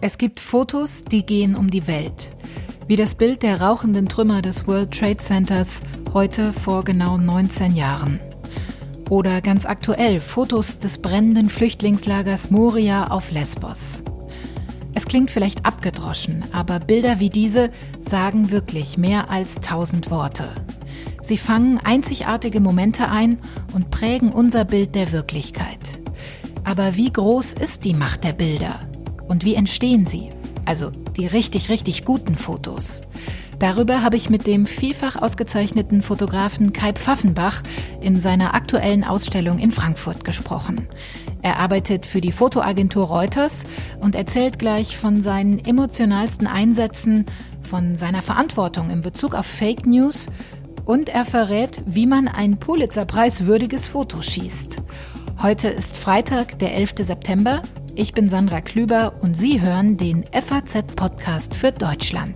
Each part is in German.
Es gibt Fotos, die gehen um die Welt. Wie das Bild der rauchenden Trümmer des World Trade Centers heute vor genau 19 Jahren. Oder ganz aktuell Fotos des brennenden Flüchtlingslagers Moria auf Lesbos. Es klingt vielleicht abgedroschen, aber Bilder wie diese sagen wirklich mehr als tausend Worte. Sie fangen einzigartige Momente ein und prägen unser Bild der Wirklichkeit. Aber wie groß ist die Macht der Bilder? Und wie entstehen sie? Also die richtig, richtig guten Fotos. Darüber habe ich mit dem vielfach ausgezeichneten Fotografen Kai Pfaffenbach in seiner aktuellen Ausstellung in Frankfurt gesprochen. Er arbeitet für die Fotoagentur Reuters und erzählt gleich von seinen emotionalsten Einsätzen, von seiner Verantwortung in Bezug auf Fake News und er verrät, wie man ein Pulitzerpreis würdiges Foto schießt. Heute ist Freitag, der 11. September. Ich bin Sandra Klüber und Sie hören den FAZ-Podcast für Deutschland.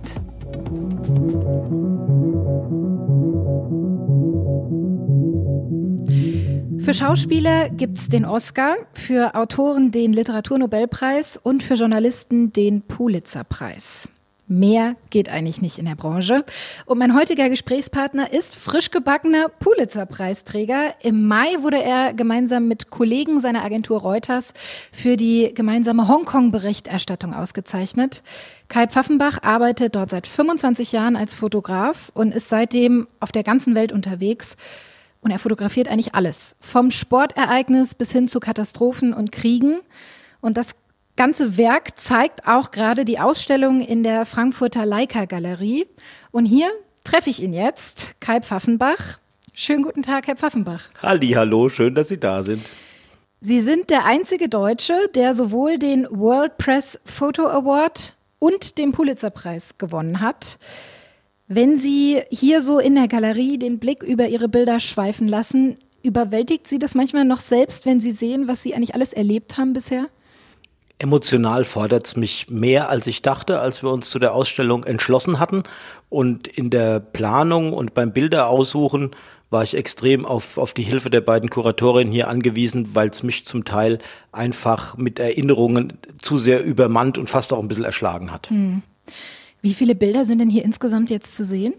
Für Schauspieler gibt es den Oscar, für Autoren den Literaturnobelpreis und für Journalisten den Pulitzerpreis. Mehr geht eigentlich nicht in der Branche. Und mein heutiger Gesprächspartner ist frisch gebackener Pulitzer-Preisträger. Im Mai wurde er gemeinsam mit Kollegen seiner Agentur Reuters für die gemeinsame Hongkong-Berichterstattung ausgezeichnet. Kai Pfaffenbach arbeitet dort seit 25 Jahren als Fotograf und ist seitdem auf der ganzen Welt unterwegs. Und er fotografiert eigentlich alles. Vom Sportereignis bis hin zu Katastrophen und Kriegen. Und das ganze Werk zeigt auch gerade die Ausstellung in der Frankfurter Leica Galerie. Und hier treffe ich ihn jetzt, Kai Pfaffenbach. Schönen guten Tag, Herr Pfaffenbach. Halli, hallo, schön, dass Sie da sind. Sie sind der einzige Deutsche, der sowohl den World Press Photo Award und den Pulitzerpreis gewonnen hat. Wenn Sie hier so in der Galerie den Blick über Ihre Bilder schweifen lassen, überwältigt Sie das manchmal noch selbst, wenn Sie sehen, was Sie eigentlich alles erlebt haben bisher? Emotional fordert es mich mehr, als ich dachte, als wir uns zu der Ausstellung entschlossen hatten. Und in der Planung und beim Bilderaussuchen war ich extrem auf, auf die Hilfe der beiden Kuratorinnen hier angewiesen, weil es mich zum Teil einfach mit Erinnerungen zu sehr übermannt und fast auch ein bisschen erschlagen hat. Hm. Wie viele Bilder sind denn hier insgesamt jetzt zu sehen?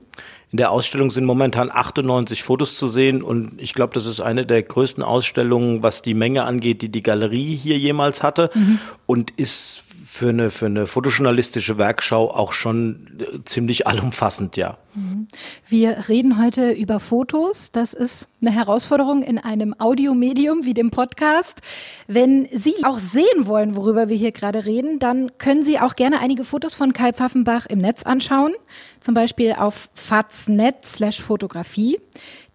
In der Ausstellung sind momentan 98 Fotos zu sehen und ich glaube, das ist eine der größten Ausstellungen, was die Menge angeht, die die Galerie hier jemals hatte mhm. und ist für eine, für eine fotojournalistische Werkschau auch schon äh, ziemlich allumfassend, ja. Mhm. Wir reden heute über Fotos. Das ist eine Herausforderung in einem Audiomedium wie dem Podcast. Wenn Sie auch sehen wollen, worüber wir hier gerade reden, dann können Sie auch gerne einige Fotos von Kai Pfaffenbach im Netz anschauen. Zum Beispiel auf faznet slash Fotografie.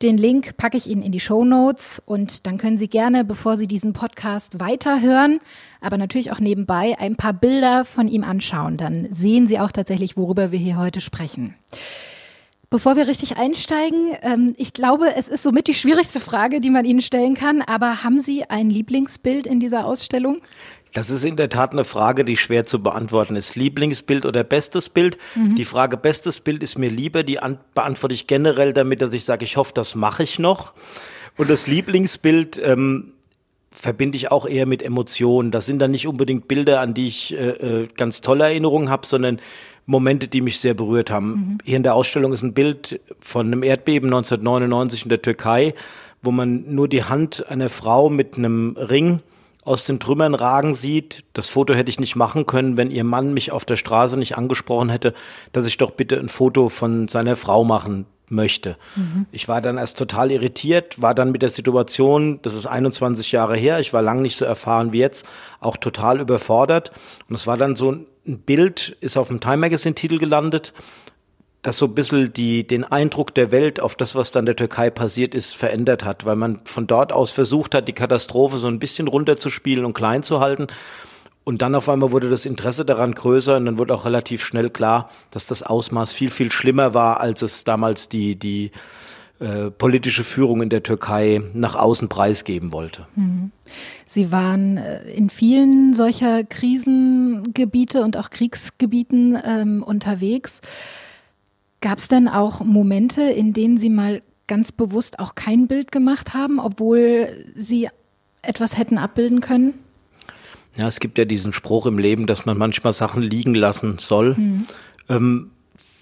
Den Link packe ich Ihnen in die Show Notes und dann können Sie gerne, bevor Sie diesen Podcast weiterhören, aber natürlich auch nebenbei ein paar Bilder von ihm anschauen. Dann sehen Sie auch tatsächlich, worüber wir hier heute sprechen. Bevor wir richtig einsteigen, ähm, ich glaube, es ist somit die schwierigste Frage, die man Ihnen stellen kann. Aber haben Sie ein Lieblingsbild in dieser Ausstellung? Das ist in der Tat eine Frage, die schwer zu beantworten ist. Lieblingsbild oder bestes Bild? Mhm. Die Frage bestes Bild ist mir lieber, die beantworte ich generell damit, dass ich sage, ich hoffe, das mache ich noch. Und das Lieblingsbild ähm, verbinde ich auch eher mit Emotionen. Das sind dann nicht unbedingt Bilder, an die ich äh, äh ganz tolle Erinnerungen habe, sondern Momente, die mich sehr berührt haben. Mhm. Hier in der Ausstellung ist ein Bild von einem Erdbeben 1999 in der Türkei, wo man nur die Hand einer Frau mit einem Ring aus den Trümmern ragen sieht. Das Foto hätte ich nicht machen können, wenn ihr Mann mich auf der Straße nicht angesprochen hätte, dass ich doch bitte ein Foto von seiner Frau machen möchte. Mhm. Ich war dann erst total irritiert, war dann mit der Situation, das ist 21 Jahre her, ich war lang nicht so erfahren wie jetzt, auch total überfordert. Und es war dann so ein Bild, ist auf dem Time Magazine Titel gelandet das so ein bisschen die, den Eindruck der Welt auf das, was dann der Türkei passiert ist, verändert hat, weil man von dort aus versucht hat, die Katastrophe so ein bisschen runterzuspielen und klein zu halten. Und dann auf einmal wurde das Interesse daran größer und dann wurde auch relativ schnell klar, dass das Ausmaß viel, viel schlimmer war, als es damals die, die äh, politische Führung in der Türkei nach außen preisgeben wollte. Mhm. Sie waren äh, in vielen solcher Krisengebiete und auch Kriegsgebieten ähm, unterwegs. Gab es denn auch Momente, in denen Sie mal ganz bewusst auch kein Bild gemacht haben, obwohl Sie etwas hätten abbilden können? Ja, es gibt ja diesen Spruch im Leben, dass man manchmal Sachen liegen lassen soll. Mhm. Ähm,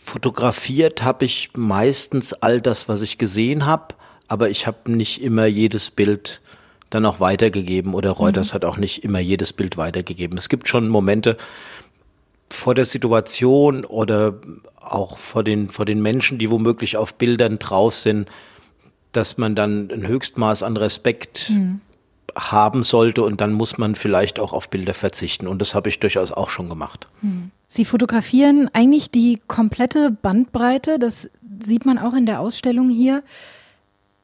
fotografiert habe ich meistens all das, was ich gesehen habe, aber ich habe nicht immer jedes Bild dann auch weitergegeben oder Reuters mhm. hat auch nicht immer jedes Bild weitergegeben. Es gibt schon Momente vor der Situation oder auch vor den, vor den Menschen, die womöglich auf Bildern drauf sind, dass man dann ein Höchstmaß an Respekt mhm. haben sollte und dann muss man vielleicht auch auf Bilder verzichten. Und das habe ich durchaus auch schon gemacht. Mhm. Sie fotografieren eigentlich die komplette Bandbreite, das sieht man auch in der Ausstellung hier.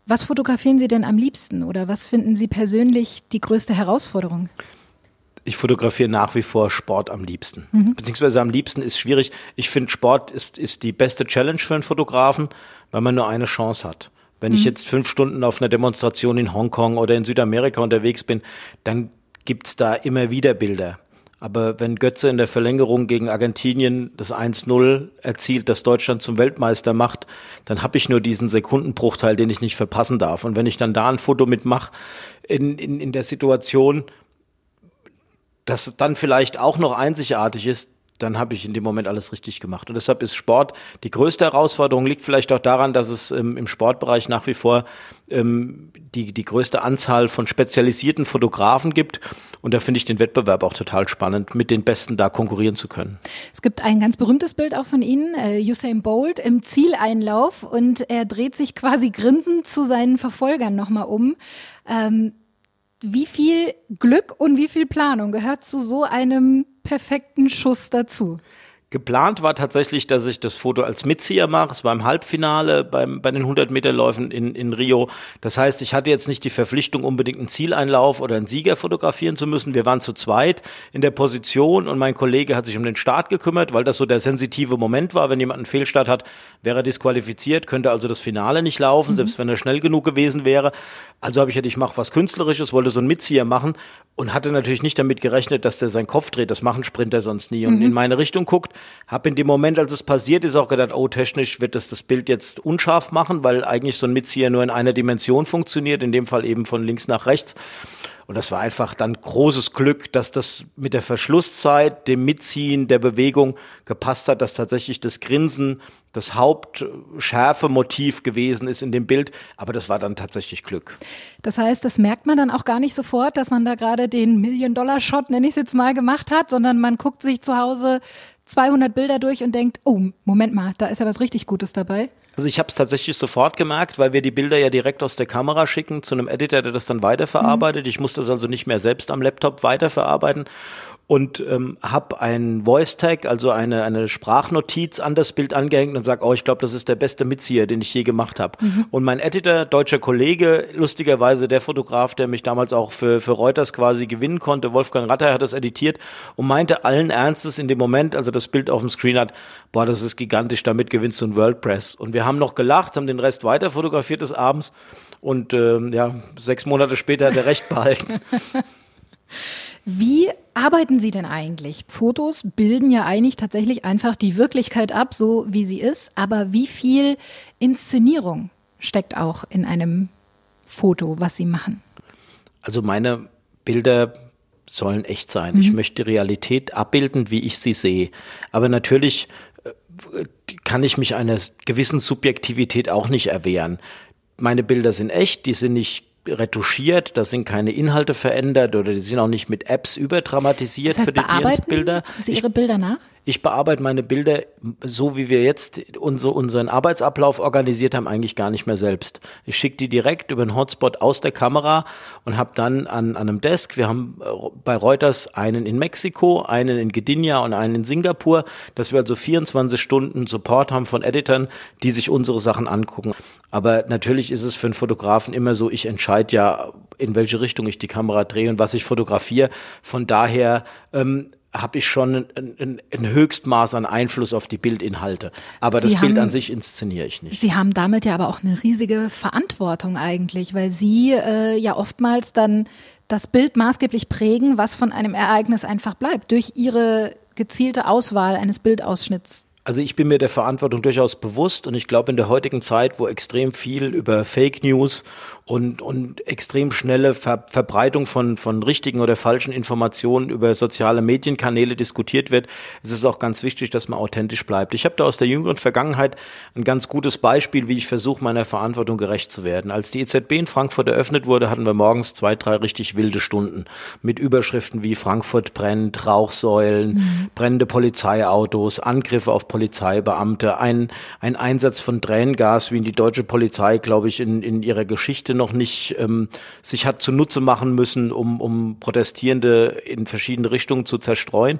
Was fotografieren Sie denn am liebsten oder was finden Sie persönlich die größte Herausforderung? Ich fotografiere nach wie vor Sport am liebsten. Mhm. Beziehungsweise am liebsten ist schwierig. Ich finde, Sport ist, ist die beste Challenge für einen Fotografen, weil man nur eine Chance hat. Wenn mhm. ich jetzt fünf Stunden auf einer Demonstration in Hongkong oder in Südamerika unterwegs bin, dann gibt's da immer wieder Bilder. Aber wenn Götze in der Verlängerung gegen Argentinien das 1-0 erzielt, das Deutschland zum Weltmeister macht, dann habe ich nur diesen Sekundenbruchteil, den ich nicht verpassen darf. Und wenn ich dann da ein Foto mitmache in, in, in der Situation, dass dann vielleicht auch noch einzigartig ist, dann habe ich in dem Moment alles richtig gemacht. Und deshalb ist Sport die größte Herausforderung, liegt vielleicht auch daran, dass es ähm, im Sportbereich nach wie vor ähm, die, die größte Anzahl von spezialisierten Fotografen gibt. Und da finde ich den Wettbewerb auch total spannend, mit den Besten da konkurrieren zu können. Es gibt ein ganz berühmtes Bild auch von Ihnen, äh, Usain Bolt im Zieleinlauf und er dreht sich quasi grinsend zu seinen Verfolgern nochmal um. Ähm, wie viel Glück und wie viel Planung gehört zu so einem perfekten Schuss dazu? Geplant war tatsächlich, dass ich das Foto als Mitzieher mache. Es war im Halbfinale beim, bei den 100 Meter Läufen in, in Rio. Das heißt, ich hatte jetzt nicht die Verpflichtung, unbedingt einen Zieleinlauf oder einen Sieger fotografieren zu müssen. Wir waren zu zweit in der Position und mein Kollege hat sich um den Start gekümmert, weil das so der sensitive Moment war. Wenn jemand einen Fehlstart hat, wäre er disqualifiziert, könnte also das Finale nicht laufen, mhm. selbst wenn er schnell genug gewesen wäre. Also habe ich gedacht, ich mache was Künstlerisches, wollte so einen Mitzieher machen und hatte natürlich nicht damit gerechnet, dass der seinen Kopf dreht. Das machen Sprinter sonst nie und mhm. in meine Richtung guckt. Hab in dem Moment, als es passiert ist, auch gedacht, oh, technisch wird das das Bild jetzt unscharf machen, weil eigentlich so ein Mitzieher nur in einer Dimension funktioniert, in dem Fall eben von links nach rechts. Und das war einfach dann großes Glück, dass das mit der Verschlusszeit, dem Mitziehen, der Bewegung gepasst hat, dass tatsächlich das Grinsen das hauptschärfe Motiv gewesen ist in dem Bild. Aber das war dann tatsächlich Glück. Das heißt, das merkt man dann auch gar nicht sofort, dass man da gerade den Million-Dollar-Shot, nenne ich es jetzt mal, gemacht hat, sondern man guckt sich zu Hause 200 Bilder durch und denkt, oh, Moment mal, da ist ja was richtig Gutes dabei. Also ich habe es tatsächlich sofort gemerkt, weil wir die Bilder ja direkt aus der Kamera schicken zu einem Editor, der das dann weiterverarbeitet. Mhm. Ich musste das also nicht mehr selbst am Laptop weiterverarbeiten und ähm, habe ein Voice Tag, also eine, eine Sprachnotiz an das Bild angehängt und sage, oh, ich glaube, das ist der beste Mitzieher, den ich je gemacht habe. Mhm. Und mein Editor, deutscher Kollege, lustigerweise der Fotograf, der mich damals auch für, für Reuters quasi gewinnen konnte, Wolfgang Ratter, hat das editiert und meinte allen Ernstes in dem Moment, also das Bild auf dem Screen hat, boah, das ist gigantisch, damit gewinnst du ein World Press. Und wir haben noch gelacht, haben den Rest weiter fotografiert des Abends und ähm, ja, sechs Monate später hat er recht behalten. Wie arbeiten Sie denn eigentlich? Fotos bilden ja eigentlich tatsächlich einfach die Wirklichkeit ab, so wie sie ist. Aber wie viel Inszenierung steckt auch in einem Foto, was Sie machen? Also meine Bilder sollen echt sein. Mhm. Ich möchte Realität abbilden, wie ich sie sehe. Aber natürlich äh, kann ich mich einer gewissen Subjektivität auch nicht erwehren. Meine Bilder sind echt, die sind nicht retuschiert, da sind keine Inhalte verändert oder die sind auch nicht mit Apps überdramatisiert das heißt, für die Bilder. Sie Ihre Bilder nach? Ich bearbeite meine Bilder so, wie wir jetzt unser, unseren Arbeitsablauf organisiert haben, eigentlich gar nicht mehr selbst. Ich schicke die direkt über einen Hotspot aus der Kamera und habe dann an, an einem Desk, wir haben äh, bei Reuters einen in Mexiko, einen in Gdynia und einen in Singapur, dass wir also 24 Stunden Support haben von Editern, die sich unsere Sachen angucken. Aber natürlich ist es für einen Fotografen immer so, ich entscheide ja, in welche Richtung ich die Kamera drehe und was ich fotografiere. Von daher ähm, habe ich schon ein, ein, Höchstmaß an Einfluss auf die Bildinhalte. Aber Sie das haben, Bild an sich inszeniere ich nicht. Sie haben damit ja aber auch eine riesige Verantwortung eigentlich, weil Sie äh, ja oftmals dann das Bild maßgeblich prägen, was von einem Ereignis einfach bleibt, durch Ihre gezielte Auswahl eines Bildausschnitts. Also ich bin mir der Verantwortung durchaus bewusst und ich glaube in der heutigen Zeit, wo extrem viel über Fake News und, und extrem schnelle Ver Verbreitung von, von richtigen oder falschen Informationen über soziale Medienkanäle diskutiert wird, ist es auch ganz wichtig, dass man authentisch bleibt. Ich habe da aus der jüngeren Vergangenheit ein ganz gutes Beispiel, wie ich versuche, meiner Verantwortung gerecht zu werden. Als die EZB in Frankfurt eröffnet wurde, hatten wir morgens zwei, drei richtig wilde Stunden mit Überschriften wie Frankfurt brennt, Rauchsäulen, mhm. brennende Polizeiautos, Angriffe auf Polizeibeamte, ein, ein Einsatz von Tränengas, wie ihn die deutsche Polizei, glaube ich, in, in ihrer Geschichte noch nicht ähm, sich hat zunutze machen müssen, um, um Protestierende in verschiedene Richtungen zu zerstreuen.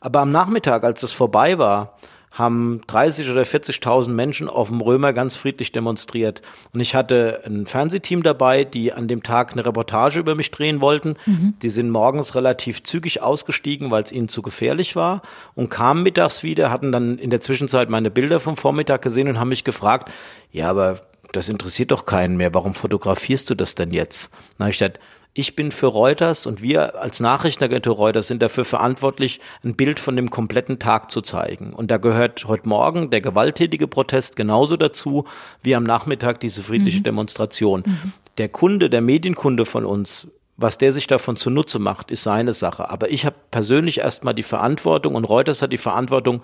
Aber am Nachmittag, als es vorbei war, haben 30 oder 40.000 Menschen auf dem Römer ganz friedlich demonstriert. Und ich hatte ein Fernsehteam dabei, die an dem Tag eine Reportage über mich drehen wollten. Mhm. Die sind morgens relativ zügig ausgestiegen, weil es ihnen zu gefährlich war und kamen mittags wieder, hatten dann in der Zwischenzeit meine Bilder vom Vormittag gesehen und haben mich gefragt, ja, aber das interessiert doch keinen mehr. Warum fotografierst du das denn jetzt? Na, ich gesagt, ich bin für Reuters und wir als Nachrichtenagentur Reuters sind dafür verantwortlich, ein Bild von dem kompletten Tag zu zeigen. Und da gehört heute Morgen der gewalttätige Protest genauso dazu wie am Nachmittag diese friedliche mhm. Demonstration. Mhm. Der Kunde, der Medienkunde von uns, was der sich davon zunutze macht, ist seine Sache. Aber ich habe persönlich erstmal die Verantwortung und Reuters hat die Verantwortung,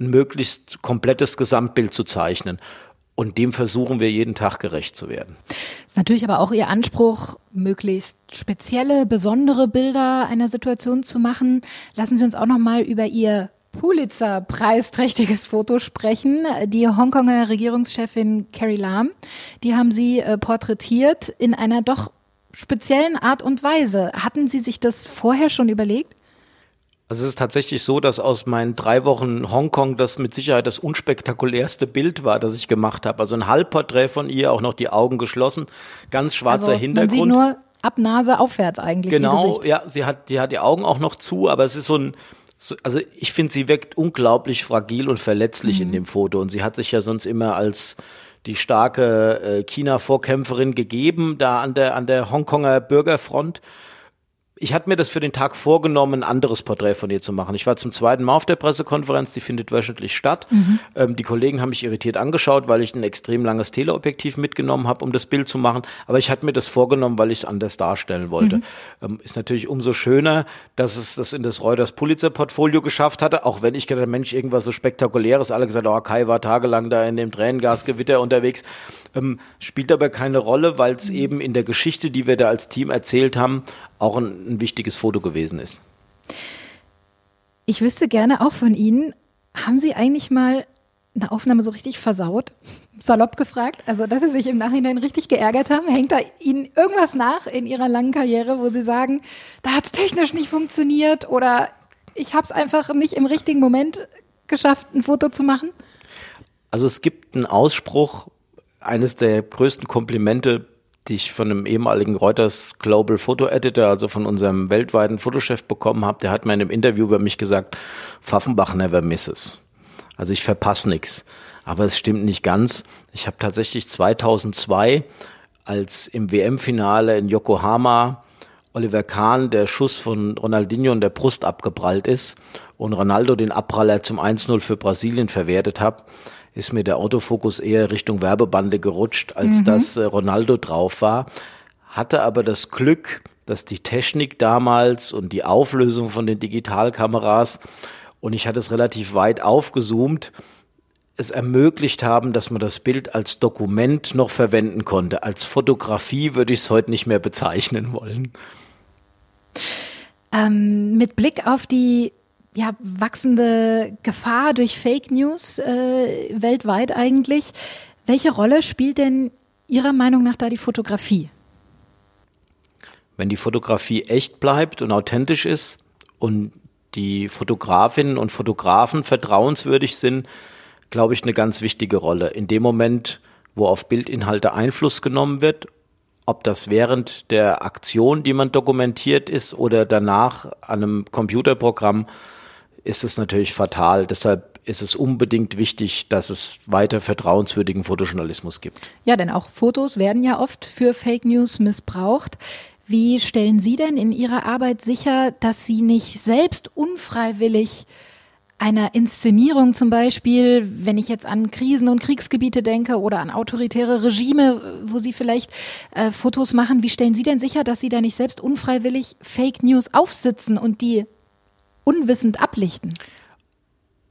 ein möglichst komplettes Gesamtbild zu zeichnen. Und dem versuchen wir jeden Tag gerecht zu werden. Ist natürlich aber auch Ihr Anspruch, möglichst spezielle, besondere Bilder einer Situation zu machen. Lassen Sie uns auch noch mal über Ihr Pulitzer-preisträchtiges Foto sprechen. Die Hongkonger Regierungschefin Carrie Lam, die haben Sie äh, porträtiert in einer doch speziellen Art und Weise. Hatten Sie sich das vorher schon überlegt? Also es ist tatsächlich so, dass aus meinen drei Wochen Hongkong das mit Sicherheit das unspektakulärste Bild war, das ich gemacht habe. Also ein Halbporträt von ihr, auch noch die Augen geschlossen, ganz schwarzer also, Hintergrund. Man sieht nur ab Nase aufwärts eigentlich. Genau, ja, sie hat, die hat die Augen auch noch zu, aber es ist so ein, so, also ich finde, sie wirkt unglaublich fragil und verletzlich mhm. in dem Foto und sie hat sich ja sonst immer als die starke äh, China-Vorkämpferin gegeben, da an der, an der Hongkonger Bürgerfront ich hatte mir das für den Tag vorgenommen, ein anderes Porträt von ihr zu machen. Ich war zum zweiten Mal auf der Pressekonferenz, die findet wöchentlich statt. Mhm. Ähm, die Kollegen haben mich irritiert angeschaut, weil ich ein extrem langes Teleobjektiv mitgenommen habe, um das Bild zu machen. Aber ich hatte mir das vorgenommen, weil ich es anders darstellen wollte. Mhm. Ähm, ist natürlich umso schöner, dass es das in das Reuters Pulitzer Portfolio geschafft hatte, auch wenn ich gedacht, Mensch, irgendwas so spektakuläres. Alle gesagt, oh, Kai war tagelang da in dem Tränengasgewitter unterwegs. Ähm, spielt aber keine Rolle, weil es mhm. eben in der Geschichte, die wir da als Team erzählt haben, auch ein, ein wichtiges Foto gewesen ist. Ich wüsste gerne auch von Ihnen, haben Sie eigentlich mal eine Aufnahme so richtig versaut? Salopp gefragt. Also, dass Sie sich im Nachhinein richtig geärgert haben. Hängt da Ihnen irgendwas nach in Ihrer langen Karriere, wo Sie sagen, da hat es technisch nicht funktioniert oder ich habe es einfach nicht im richtigen Moment geschafft, ein Foto zu machen? Also es gibt einen Ausspruch, eines der größten Komplimente die ich von einem ehemaligen Reuters Global Photo Editor, also von unserem weltweiten Fotochef bekommen habe, der hat mir in einem Interview über mich gesagt, Pfaffenbach never misses. Also ich verpasse nichts. Aber es stimmt nicht ganz. Ich habe tatsächlich 2002, als im WM-Finale in Yokohama Oliver Kahn der Schuss von Ronaldinho in der Brust abgeprallt ist und Ronaldo den Abpraller zum 1-0 für Brasilien verwertet hat, ist mir der Autofokus eher Richtung Werbebande gerutscht, als mhm. dass äh, Ronaldo drauf war. Hatte aber das Glück, dass die Technik damals und die Auflösung von den Digitalkameras und ich hatte es relativ weit aufgezoomt, es ermöglicht haben, dass man das Bild als Dokument noch verwenden konnte. Als Fotografie würde ich es heute nicht mehr bezeichnen wollen. Ähm, mit Blick auf die ja, wachsende Gefahr durch Fake News äh, weltweit eigentlich. Welche Rolle spielt denn Ihrer Meinung nach da die Fotografie? Wenn die Fotografie echt bleibt und authentisch ist und die Fotografinnen und Fotografen vertrauenswürdig sind, glaube ich, eine ganz wichtige Rolle. In dem Moment, wo auf Bildinhalte Einfluss genommen wird, ob das während der Aktion, die man dokumentiert ist, oder danach an einem Computerprogramm, ist es natürlich fatal. Deshalb ist es unbedingt wichtig, dass es weiter vertrauenswürdigen Fotojournalismus gibt. Ja, denn auch Fotos werden ja oft für Fake News missbraucht. Wie stellen Sie denn in Ihrer Arbeit sicher, dass Sie nicht selbst unfreiwillig einer Inszenierung zum Beispiel, wenn ich jetzt an Krisen und Kriegsgebiete denke oder an autoritäre Regime, wo Sie vielleicht äh, Fotos machen, wie stellen Sie denn sicher, dass Sie da nicht selbst unfreiwillig Fake News aufsitzen und die unwissend ablichten?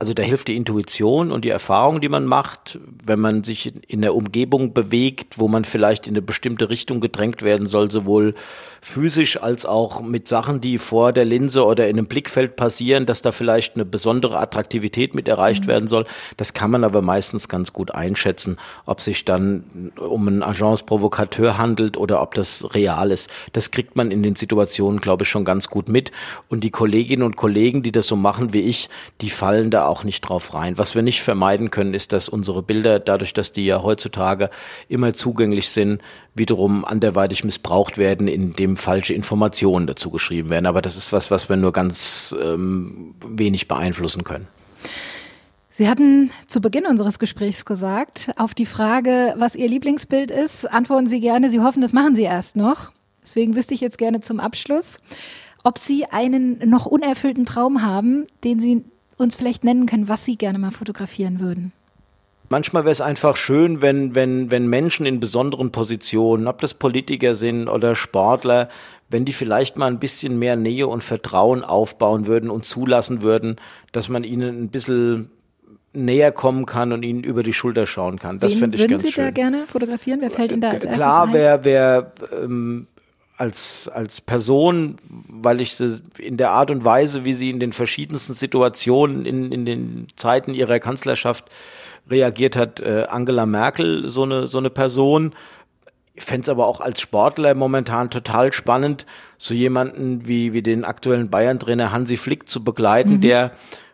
Also da hilft die Intuition und die Erfahrung, die man macht, wenn man sich in der Umgebung bewegt, wo man vielleicht in eine bestimmte Richtung gedrängt werden soll, sowohl physisch als auch mit Sachen, die vor der Linse oder in einem Blickfeld passieren, dass da vielleicht eine besondere Attraktivität mit erreicht mhm. werden soll. Das kann man aber meistens ganz gut einschätzen, ob sich dann um einen Agence Provocateur handelt oder ob das real ist. Das kriegt man in den Situationen, glaube ich, schon ganz gut mit. Und die Kolleginnen und Kollegen, die das so machen wie ich, die fallen da auch nicht drauf rein. Was wir nicht vermeiden können, ist, dass unsere Bilder, dadurch, dass die ja heutzutage immer zugänglich sind, wiederum anderweitig missbraucht werden, indem falsche Informationen dazu geschrieben werden. Aber das ist was, was wir nur ganz ähm, wenig beeinflussen können. Sie hatten zu Beginn unseres Gesprächs gesagt, auf die Frage, was Ihr Lieblingsbild ist, antworten Sie gerne, Sie hoffen, das machen Sie erst noch. Deswegen wüsste ich jetzt gerne zum Abschluss, ob Sie einen noch unerfüllten Traum haben, den Sie uns vielleicht nennen können, was Sie gerne mal fotografieren würden? Manchmal wäre es einfach schön, wenn, wenn, wenn Menschen in besonderen Positionen, ob das Politiker sind oder Sportler, wenn die vielleicht mal ein bisschen mehr Nähe und Vertrauen aufbauen würden und zulassen würden, dass man ihnen ein bisschen näher kommen kann und ihnen über die Schulter schauen kann. Das finde ich ganz Sie schön. Würden Sie da gerne fotografieren? Wer fällt Ihnen da als erstes Klar, ein? wer, wer ähm, als, als Person, weil ich sie in der Art und Weise, wie sie in den verschiedensten Situationen in, in den Zeiten ihrer Kanzlerschaft reagiert hat, äh, Angela Merkel, so eine, so eine Person. Ich fände es aber auch als Sportler momentan total spannend, so jemanden wie, wie den aktuellen Bayern-Trainer Hansi Flick zu begleiten, mhm. der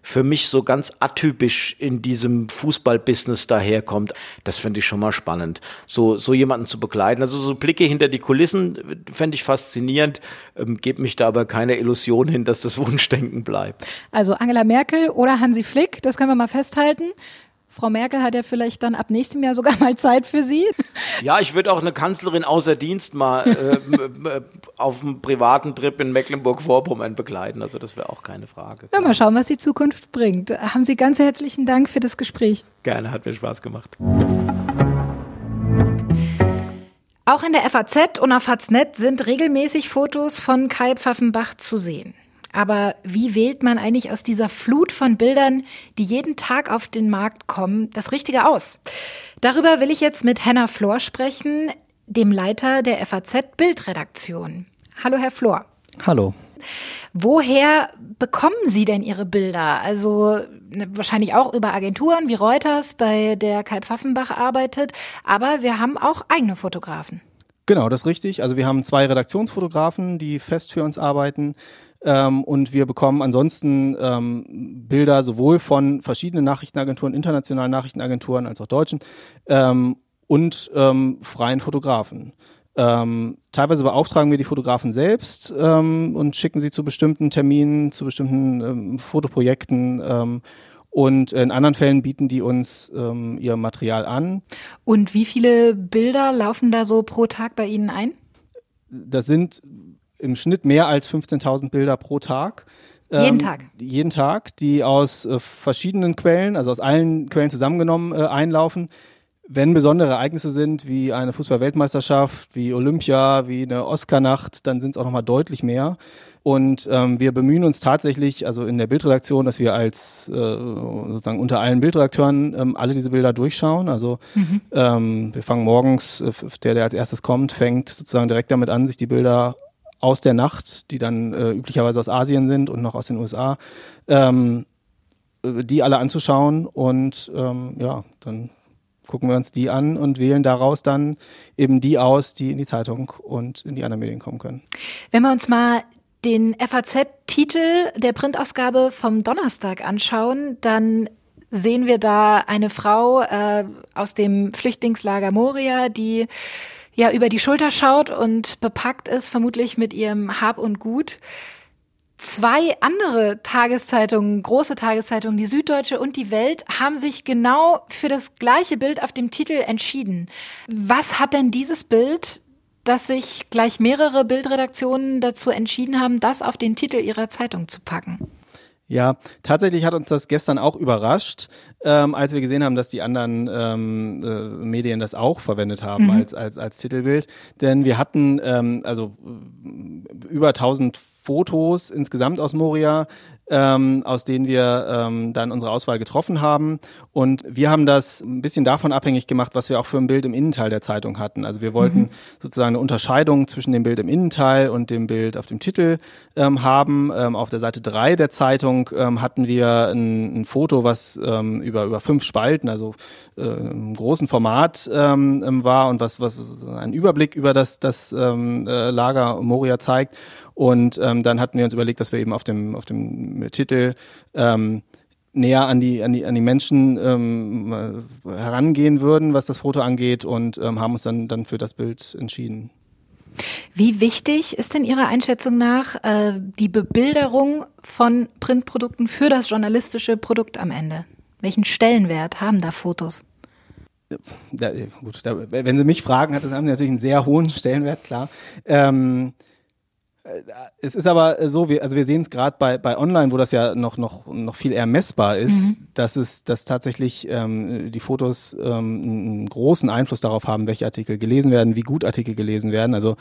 für mich so ganz atypisch in diesem Fußballbusiness daherkommt, das fände ich schon mal spannend, so, so jemanden zu begleiten. Also so Blicke hinter die Kulissen fände ich faszinierend, ähm, gebe mich da aber keine Illusion hin, dass das Wunschdenken bleibt. Also Angela Merkel oder Hansi Flick, das können wir mal festhalten. Frau Merkel hat ja vielleicht dann ab nächstem Jahr sogar mal Zeit für Sie. Ja, ich würde auch eine Kanzlerin außer Dienst mal äh, auf einem privaten Trip in Mecklenburg-Vorpommern begleiten. Also das wäre auch keine Frage. Ja, mal schauen, was die Zukunft bringt. Haben Sie ganz herzlichen Dank für das Gespräch. Gerne, hat mir Spaß gemacht. Auch in der FAZ und auf FAZ.net sind regelmäßig Fotos von Kai Pfaffenbach zu sehen. Aber wie wählt man eigentlich aus dieser Flut von Bildern, die jeden Tag auf den Markt kommen, das Richtige aus? Darüber will ich jetzt mit Henna Flor sprechen, dem Leiter der FAZ Bildredaktion. Hallo, Herr Flor. Hallo. Woher bekommen Sie denn Ihre Bilder? Also ne, wahrscheinlich auch über Agenturen wie Reuters, bei der Kai Pfaffenbach arbeitet, aber wir haben auch eigene Fotografen. Genau, das ist richtig. Also wir haben zwei Redaktionsfotografen, die fest für uns arbeiten. Ähm, und wir bekommen ansonsten ähm, Bilder sowohl von verschiedenen Nachrichtenagenturen, internationalen Nachrichtenagenturen als auch deutschen ähm, und ähm, freien Fotografen. Ähm, teilweise beauftragen wir die Fotografen selbst ähm, und schicken sie zu bestimmten Terminen, zu bestimmten Fotoprojekten. Und in anderen Fällen bieten die uns ähm, ihr Material an. Und wie viele Bilder laufen da so pro Tag bei Ihnen ein? Das sind im Schnitt mehr als 15.000 Bilder pro Tag. Jeden ähm, Tag. Jeden Tag, die aus äh, verschiedenen Quellen, also aus allen Quellen zusammengenommen äh, einlaufen. Wenn besondere Ereignisse sind, wie eine Fußball-Weltmeisterschaft, wie Olympia, wie eine Oscarnacht, dann sind es auch nochmal deutlich mehr. Und ähm, wir bemühen uns tatsächlich, also in der Bildredaktion, dass wir als äh, sozusagen unter allen Bildredakteuren ähm, alle diese Bilder durchschauen. Also mhm. ähm, wir fangen morgens, äh, der, der als erstes kommt, fängt sozusagen direkt damit an, sich die Bilder aus der Nacht, die dann äh, üblicherweise aus Asien sind und noch aus den USA, ähm, äh, die alle anzuschauen und ähm, ja, dann gucken wir uns die an und wählen daraus dann eben die aus, die in die Zeitung und in die anderen Medien kommen können. Wenn wir uns mal den FAZ-Titel der Printausgabe vom Donnerstag anschauen, dann sehen wir da eine Frau äh, aus dem Flüchtlingslager Moria, die ja über die Schulter schaut und bepackt ist, vermutlich mit ihrem Hab und Gut. Zwei andere Tageszeitungen, große Tageszeitungen, die Süddeutsche und die Welt, haben sich genau für das gleiche Bild auf dem Titel entschieden. Was hat denn dieses Bild, dass sich gleich mehrere Bildredaktionen dazu entschieden haben, das auf den Titel ihrer Zeitung zu packen? Ja, tatsächlich hat uns das gestern auch überrascht, ähm, als wir gesehen haben, dass die anderen ähm, äh, Medien das auch verwendet haben mhm. als, als, als Titelbild. Denn wir hatten ähm, also über 1000 Fotos insgesamt aus Moria ähm, aus denen wir ähm, dann unsere Auswahl getroffen haben. Und wir haben das ein bisschen davon abhängig gemacht, was wir auch für ein Bild im Innenteil der Zeitung hatten. Also wir wollten mhm. sozusagen eine Unterscheidung zwischen dem Bild im Innenteil und dem Bild auf dem Titel ähm, haben. Ähm, auf der Seite drei der Zeitung ähm, hatten wir ein, ein Foto, was ähm, über, über fünf Spalten, also äh, im großen Format ähm, ähm war und was, was einen Überblick über das, das ähm, äh, Lager Moria zeigt. Und ähm, dann hatten wir uns überlegt, dass wir eben auf dem, auf dem Titel ähm, näher an die, an die, an die Menschen ähm, herangehen würden, was das Foto angeht und ähm, haben uns dann, dann für das Bild entschieden. Wie wichtig ist denn Ihrer Einschätzung nach äh, die Bebilderung von Printprodukten für das journalistische Produkt am Ende? Welchen Stellenwert haben da Fotos? Da, gut, da, wenn Sie mich fragen, hat das natürlich einen sehr hohen Stellenwert, klar. Ähm, es ist aber so, wir, also wir sehen es gerade bei, bei Online, wo das ja noch, noch, noch viel eher messbar ist, mhm. dass es, dass tatsächlich ähm, die Fotos ähm, einen großen Einfluss darauf haben, welche Artikel gelesen werden, wie gut Artikel gelesen werden. Also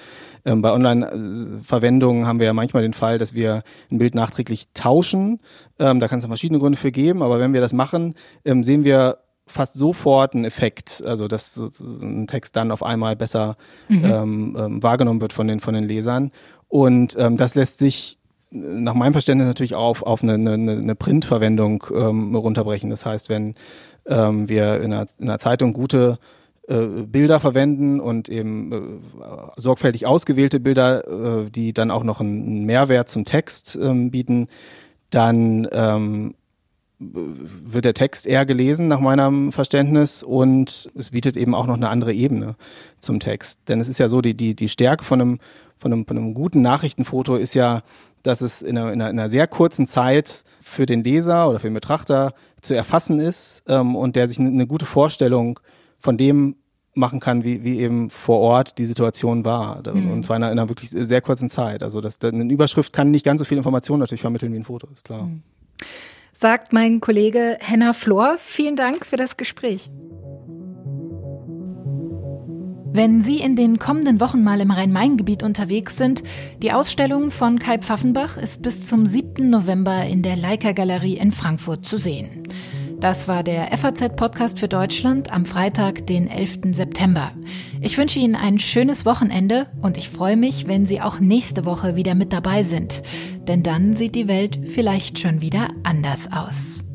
ähm, bei Online-Verwendungen haben wir ja manchmal den Fall, dass wir ein Bild nachträglich tauschen. Ähm, da kann es verschiedene Gründe für geben, aber wenn wir das machen, ähm, sehen wir fast sofort einen Effekt, also dass ein Text dann auf einmal besser mhm. ähm, ähm, wahrgenommen wird von den von den Lesern. Und ähm, das lässt sich nach meinem Verständnis natürlich auf, auf eine, eine, eine Printverwendung ähm, runterbrechen. Das heißt, wenn ähm, wir in einer, in einer Zeitung gute äh, Bilder verwenden und eben äh, sorgfältig ausgewählte Bilder, äh, die dann auch noch einen Mehrwert zum Text ähm, bieten, dann ähm, wird der Text eher gelesen nach meinem Verständnis und es bietet eben auch noch eine andere Ebene zum Text. Denn es ist ja so, die, die, die Stärke von einem von einem, von einem guten Nachrichtenfoto ist ja, dass es in einer, in einer, in einer sehr kurzen Zeit für den Leser oder für den Betrachter zu erfassen ist ähm, und der sich eine, eine gute Vorstellung von dem machen kann, wie, wie eben vor Ort die Situation war. Mhm. Und zwar in einer, in einer, wirklich sehr kurzen Zeit. Also das, eine Überschrift kann nicht ganz so viel Information natürlich vermitteln wie ein Foto, ist klar. Mhm. Sagt mein Kollege Henna Flor. Vielen Dank für das Gespräch. Wenn Sie in den kommenden Wochen mal im Rhein-Main-Gebiet unterwegs sind, die Ausstellung von Kai Pfaffenbach ist bis zum 7. November in der Leica Galerie in Frankfurt zu sehen. Das war der FAZ-Podcast für Deutschland am Freitag, den 11. September. Ich wünsche Ihnen ein schönes Wochenende und ich freue mich, wenn Sie auch nächste Woche wieder mit dabei sind. Denn dann sieht die Welt vielleicht schon wieder anders aus.